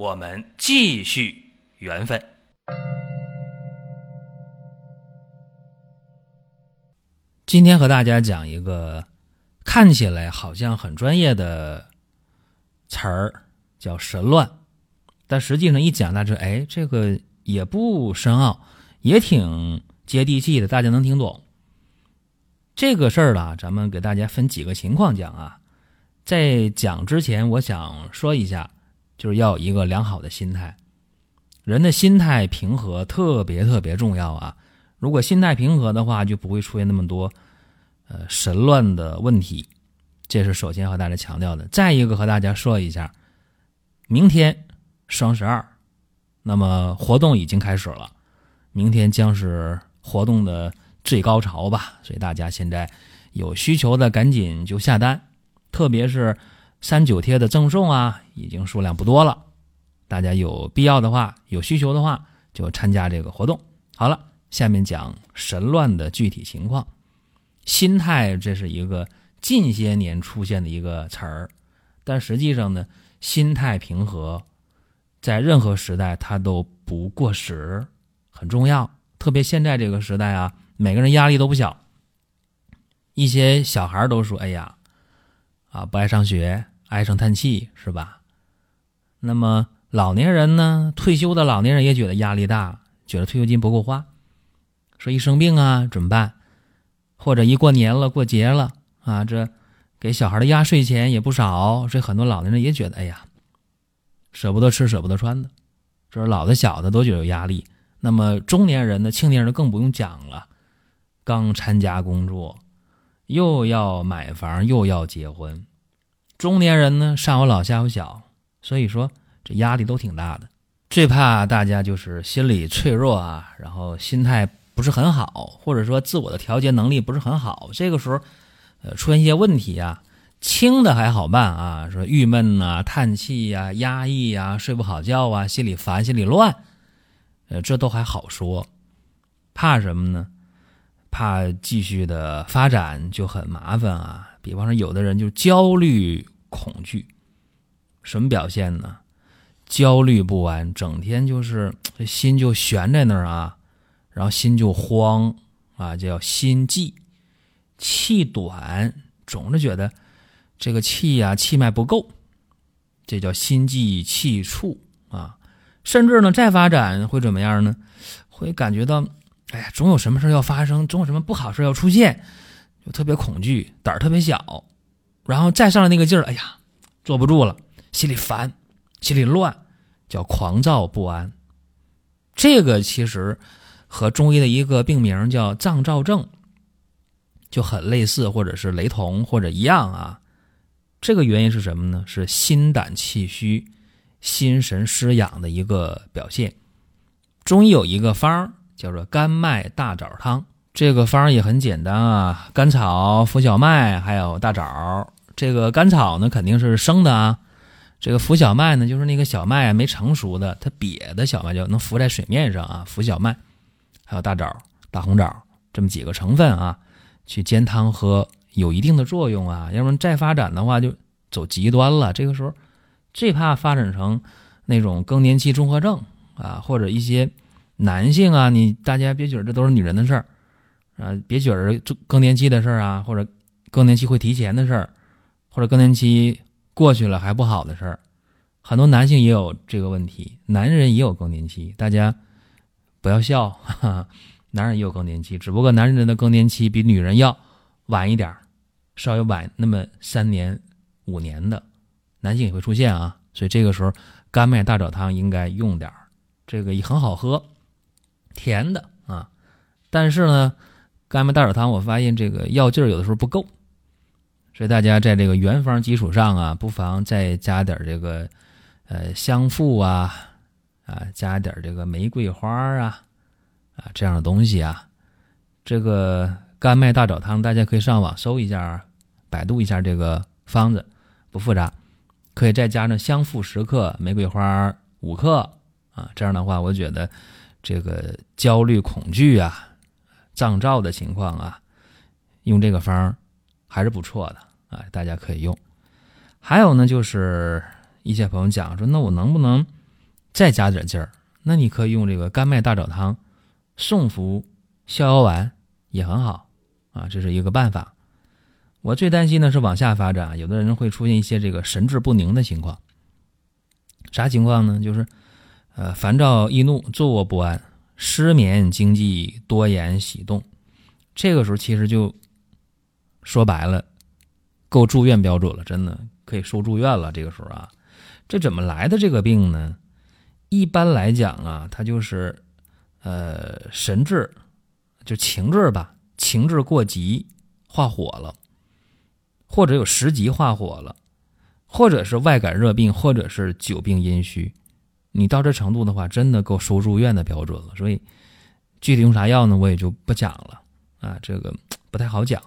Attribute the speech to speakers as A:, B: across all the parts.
A: 我们继续缘分。今天和大家讲一个看起来好像很专业的词儿，叫神乱，但实际上一讲，大家哎，这个也不深奥，也挺接地气的，大家能听懂。这个事儿呢，咱们给大家分几个情况讲啊。在讲之前，我想说一下，就是要有一个良好的心态，人的心态平和特别特别重要啊。如果心态平和的话，就不会出现那么多呃神乱的问题。这是首先和大家强调的。再一个和大家说一下，明天双十二，那么活动已经开始了，明天将是活动的最高潮吧。所以大家现在有需求的赶紧就下单。特别是三九贴的赠送啊，已经数量不多了。大家有必要的话，有需求的话，就参加这个活动。好了，下面讲神乱的具体情况。心态这是一个近些年出现的一个词儿，但实际上呢，心态平和，在任何时代它都不过时，很重要。特别现在这个时代啊，每个人压力都不小。一些小孩都说：“哎呀。”啊，不爱上学，唉声叹气，是吧？那么老年人呢？退休的老年人也觉得压力大，觉得退休金不够花，说一生病啊怎么办？或者一过年了、过节了啊，这给小孩的压岁钱也不少，所以很多老年人也觉得，哎呀，舍不得吃、舍不得穿的。这是老的、小的都觉得有压力。那么中年人呢？青年人更不用讲了，刚参加工作。又要买房，又要结婚，中年人呢上有老下有小，所以说这压力都挺大的。最怕大家就是心理脆弱啊，然后心态不是很好，或者说自我的调节能力不是很好，这个时候，呃，出现一些问题啊，轻的还好办啊，说郁闷呐、叹气呀、压抑呀、睡不好觉啊、心里烦、心里乱，呃，这都还好说，怕什么呢？怕继续的发展就很麻烦啊！比方说，有的人就焦虑、恐惧，什么表现呢？焦虑不安，整天就是心就悬在那儿啊，然后心就慌啊，叫心悸，气短，总是觉得这个气呀气脉不够，这叫心悸气促啊。甚至呢，再发展会怎么样呢？会感觉到。哎呀，总有什么事要发生，总有什么不好事要出现，就特别恐惧，胆儿特别小，然后再上来那个劲儿，哎呀，坐不住了，心里烦，心里乱，叫狂躁不安。这个其实和中医的一个病名叫脏躁症就很类似，或者是雷同，或者一样啊。这个原因是什么呢？是心胆气虚、心神失养的一个表现。中医有一个方儿。叫做甘麦大枣汤，这个方也很简单啊，甘草、浮小麦还有大枣。这个甘草呢肯定是生的啊，这个浮小麦呢就是那个小麦没成熟的，它瘪的小麦就能浮在水面上啊。浮小麦，还有大枣、大红枣这么几个成分啊，去煎汤喝有一定的作用啊。要不然再发展的话就走极端了，这个时候最怕发展成那种更年期综合症啊，或者一些。男性啊，你大家别觉得这都是女人的事儿，啊，别觉得更更年期的事儿啊，或者更年期会提前的事儿，或者更年期过去了还不好的事儿，很多男性也有这个问题，男人也有更年期，大家不要笑，哈哈，男人也有更年期，只不过男人的更年期比女人要晚一点儿稍微晚那么三年五年的，男性也会出现啊，所以这个时候甘麦大枣汤应该用点儿，这个也很好喝。甜的啊，但是呢，甘麦大枣汤我发现这个药劲儿有的时候不够，所以大家在这个原方基础上啊，不妨再加点这个呃香附啊啊，加点这个玫瑰花啊啊这样的东西啊。这个甘麦大枣汤，大家可以上网搜一下，百度一下这个方子，不复杂。可以再加上香附十克，玫瑰花五克啊。这样的话，我觉得这个焦虑、恐惧啊、脏燥的情况啊，用这个方还是不错的啊，大家可以用。还有呢，就是一些朋友讲说，那我能不能再加点劲儿？那你可以用这个甘麦大枣汤，送服逍遥丸也很好啊，这是一个办法。我最担心的是往下发展，有的人会出现一些这个神志不宁的情况。啥情况呢？就是呃烦躁易怒、坐卧不安、失眠、经济多言喜动，这个时候其实就说白了，够住院标准了，真的。可以收住院了。这个时候啊，这怎么来的这个病呢？一般来讲啊，它就是呃神志，就情志吧，情志过急化火了，或者有食急化火了，或者是外感热病，或者是久病阴虚。你到这程度的话，真的够收住院的标准了。所以具体用啥药呢？我也就不讲了啊，这个不太好讲。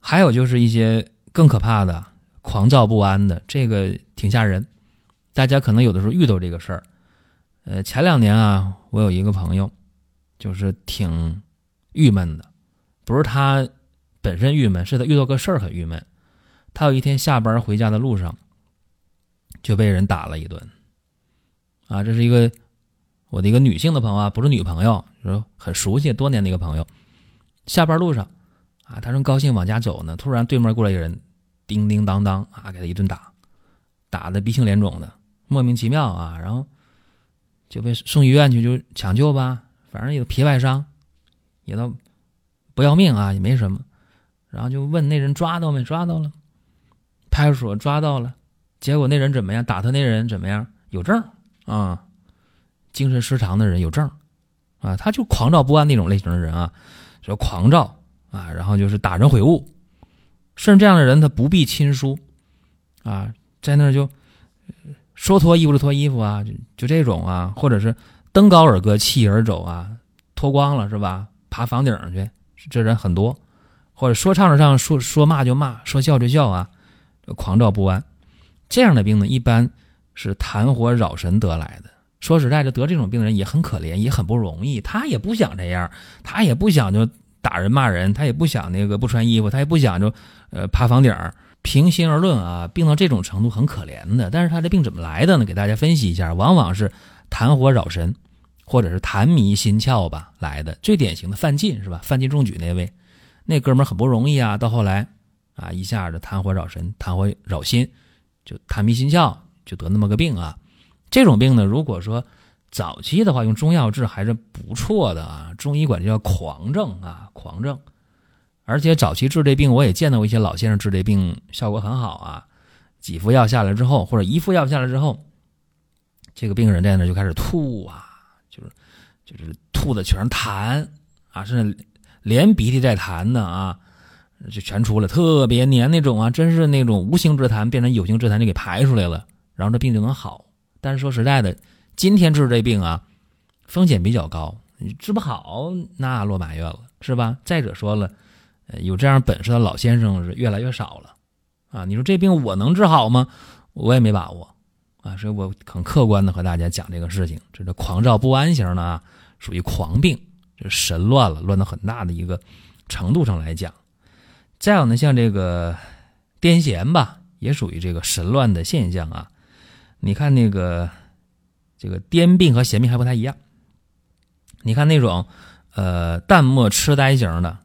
A: 还有就是一些更可怕的。狂躁不安的这个挺吓人，大家可能有的时候遇到这个事儿。呃，前两年啊，我有一个朋友，就是挺郁闷的，不是他本身郁闷，是他遇到个事儿很郁闷。他有一天下班回家的路上，就被人打了一顿。啊，这是一个我的一个女性的朋友啊，不是女朋友，说很熟悉多年的一个朋友。下班路上啊，他正高兴往家走呢，突然对面过来一个人。叮叮当当啊，给他一顿打，打的鼻青脸肿的，莫名其妙啊，然后就被送医院去就抢救吧，反正有皮外伤，也都不要命啊，也没什么，然后就问那人抓到没？抓到了，派出所抓到了，结果那人怎么样？打他那人怎么样？有证啊，精神失常的人有证啊，他就狂躁不安那种类型的人啊，说狂躁啊，然后就是打人毁物。甚至这样的人，他不必亲疏，啊，在那就说脱衣服就脱衣服啊，就就这种啊，或者是登高而歌，弃而走啊，脱光了是吧？爬房顶上去，这人很多，或者说唱着唱，说说骂就骂，说笑就笑啊，狂躁不安。这样的病呢，一般是痰火扰神得来的。说实在的，得这种病人也很可怜，也很不容易。他也不想这样，他也不想就打人骂人，他也不想那个不穿衣服，他也不想就。呃，爬房顶儿，平心而论啊，病到这种程度很可怜的。但是他这病怎么来的呢？给大家分析一下，往往是痰火扰神，或者是痰迷心窍吧来的。最典型的范进是吧？范进中举那位，那哥们很不容易啊。到后来啊，一下子痰火扰神，痰火扰心，就痰迷心窍，就得那么个病啊。这种病呢，如果说早期的话，用中药治还是不错的啊。中医管这叫狂症啊，狂症。而且早期治这病，我也见到过一些老先生治这病效果很好啊。几副药下来之后，或者一副药下来之后，这个病人在那就开始吐啊，就是就是吐的全是痰啊，甚至连鼻涕带痰的啊，就全出了，特别黏那种啊，真是那种无形之痰变成有形之痰就给排出来了，然后这病就能好。但是说实在的，今天治这病啊，风险比较高，你治不好那落满月了，是吧？再者说了。有这样本事的老先生是越来越少了，啊，你说这病我能治好吗？我也没把握，啊，所以我很客观的和大家讲这个事情。这个狂躁不安型呢，属于狂病，就神乱了，乱到很大的一个程度上来讲。再有呢，像这个癫痫吧，也属于这个神乱的现象啊。你看那个这个癫病和痫病还不太一样。你看那种呃淡漠痴呆型的。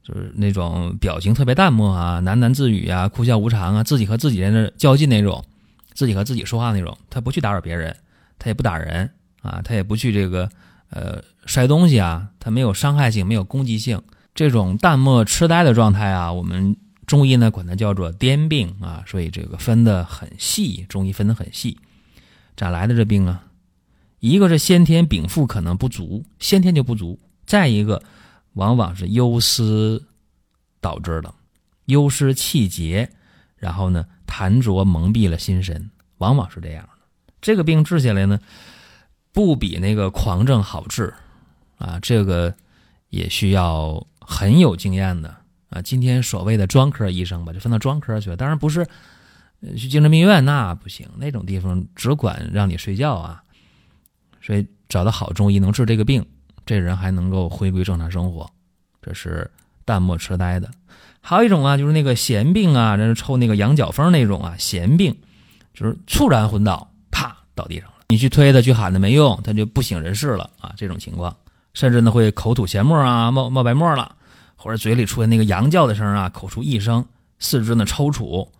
A: 就是那种表情特别淡漠啊，喃喃自语啊，哭笑无常啊，自己和自己在那较劲那种，自己和自己说话那种，他不去打扰别人，他也不打人啊，他也不去这个呃摔东西啊，他没有伤害性，没有攻击性，这种淡漠痴呆的状态啊，我们中医呢管它叫做癫病啊，所以这个分的很细，中医分的很细。咋来的这病啊？一个是先天禀赋可能不足，先天就不足，再一个。往往是忧思导致的，忧思气结，然后呢，痰浊蒙蔽了心神，往往是这样的。这个病治下来呢，不比那个狂症好治啊，这个也需要很有经验的啊。今天所谓的专科医生吧，就分到专科去了，当然不是去精神病院那不行，那种地方只管让你睡觉啊。所以找到好中医能治这个病，这人还能够回归正常生活，这是淡漠痴呆的。还有一种啊，就是那个闲病啊，人抽那个羊角风那种啊，闲病就是猝然昏倒，啪倒地上了。你去推他，去喊他没用，他就不省人事了啊。这种情况，甚至呢会口吐涎沫啊，冒冒白沫了，或者嘴里出现那个羊叫的声啊，口出异声，四肢呢抽搐。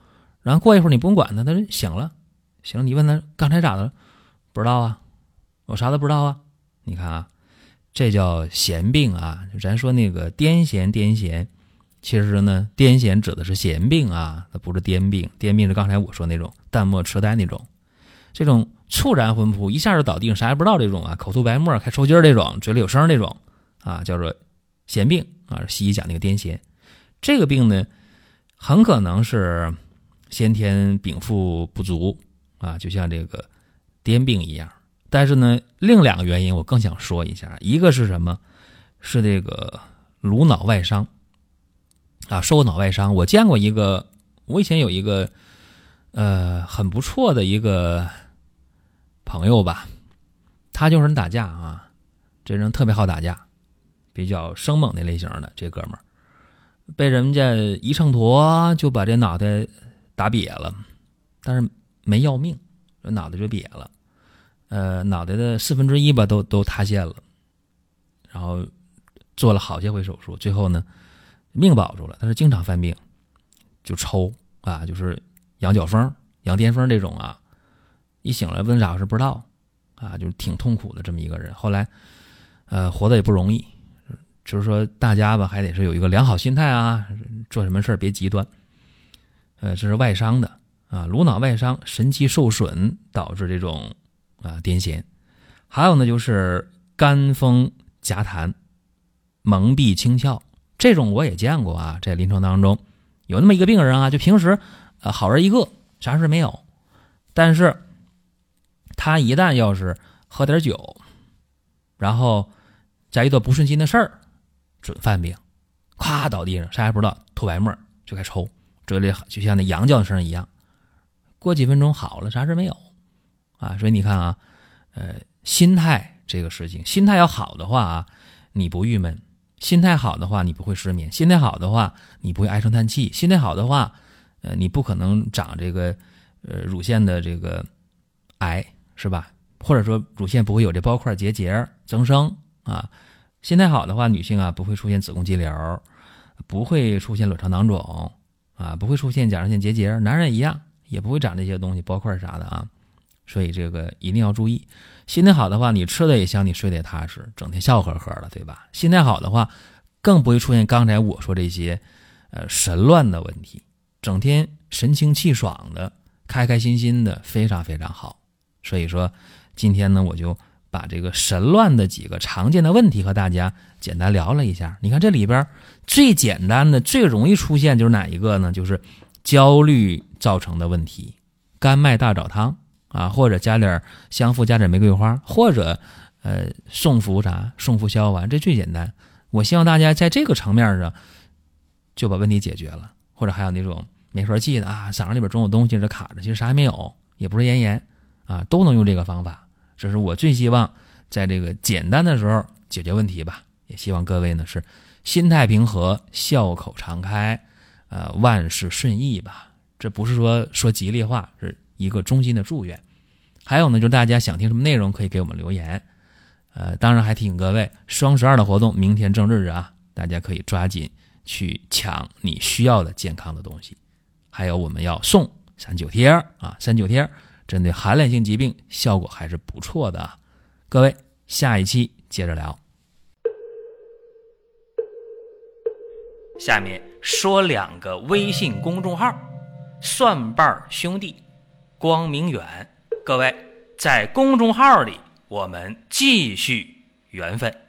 A: 然后过一会儿你不用管他，他就醒了。醒了，你问他刚才咋的？不知道啊，我啥都不知道啊。你看啊，这叫闲病啊。咱说那个癫痫，癫痫。其实呢，癫痫指的是闲病啊，它不是癫病。癫病是刚才我说那种淡漠痴呆那种，这种猝然昏扑，一下就倒地，啥也不知道这种啊，口吐白沫，开抽筋儿这种，嘴里有声儿这种啊，叫做闲病啊。西医讲那个癫痫，这个病呢，很可能是先天禀赋不足啊，就像这个癫病一样。但是呢，另两个原因我更想说一下，一个是什么？是这个颅脑外伤。啊，受过脑外伤，我见过一个，我以前有一个，呃，很不错的一个朋友吧，他就是打架啊，这人特别好打架，比较生猛那类型的这哥们儿，被人家一秤砣就把这脑袋打瘪了，但是没要命，这脑袋就瘪了，呃，脑袋的四分之一吧都都塌陷了，然后做了好些回手术，最后呢。命保住了，但是经常犯病，就抽啊，就是羊角风、羊癫疯这种啊。一醒来问咋回事不知道啊，就是挺痛苦的这么一个人。后来，呃，活的也不容易，就是说大家吧，还得是有一个良好心态啊，做什么事别极端。呃，这是外伤的啊，颅脑外伤，神经受损导致这种啊癫痫。还有呢，就是肝风夹痰、蒙蔽清窍。这种我也见过啊，在临床当中，有那么一个病人啊，就平时，呃，好人一个，啥事没有，但是，他一旦要是喝点酒，然后再遇到不顺心的事儿，准犯病，咵倒地上，啥也不知道，吐白沫就该抽，嘴里就像那羊叫声一样，过几分钟好了，啥事没有，啊，所以你看啊，呃，心态这个事情，心态要好的话啊，你不郁闷。心态好的话，你不会失眠；心态好的话，你不会唉声叹气；心态好的话，呃，你不可能长这个呃乳腺的这个癌，是吧？或者说乳腺不会有这包块结节增生啊。心态好的话，女性啊不会出现子宫肌瘤，不会出现卵巢囊肿啊，不会出现甲状腺结节。男人一样也不会长这些东西，包块啥的啊。所以这个一定要注意。心态好的话，你吃的也香，你睡得也踏实，整天笑呵呵的，对吧？心态好的话，更不会出现刚才我说这些，呃，神乱的问题，整天神清气爽的，开开心心的，非常非常好。所以说，今天呢，我就把这个神乱的几个常见的问题和大家简单聊了一下。你看这里边最简单的、最容易出现就是哪一个呢？就是焦虑造成的问题，甘麦大枣汤。啊，或者加点香附，加点玫瑰花，或者，呃，送服啥，送服消丸，这最简单。我希望大家在这个层面上就把问题解决了。或者还有那种没法记的啊，嗓子里边总有东西这卡着，其实啥也没有，也不是咽炎啊，都能用这个方法。这是我最希望在这个简单的时候解决问题吧。也希望各位呢是心态平和，笑口常开，呃，万事顺意吧。这不是说说吉利话，是。一个衷心的祝愿，还有呢，就是大家想听什么内容，可以给我们留言。呃，当然还提醒各位，双十二的活动，明天正日啊，大家可以抓紧去抢你需要的健康的东西。还有我们要送三九贴啊，三九贴针对寒冷性疾病效果还是不错的。各位，下一期接着聊。下面说两个微信公众号：蒜瓣兄弟。光明远，各位在公众号里，我们继续缘分。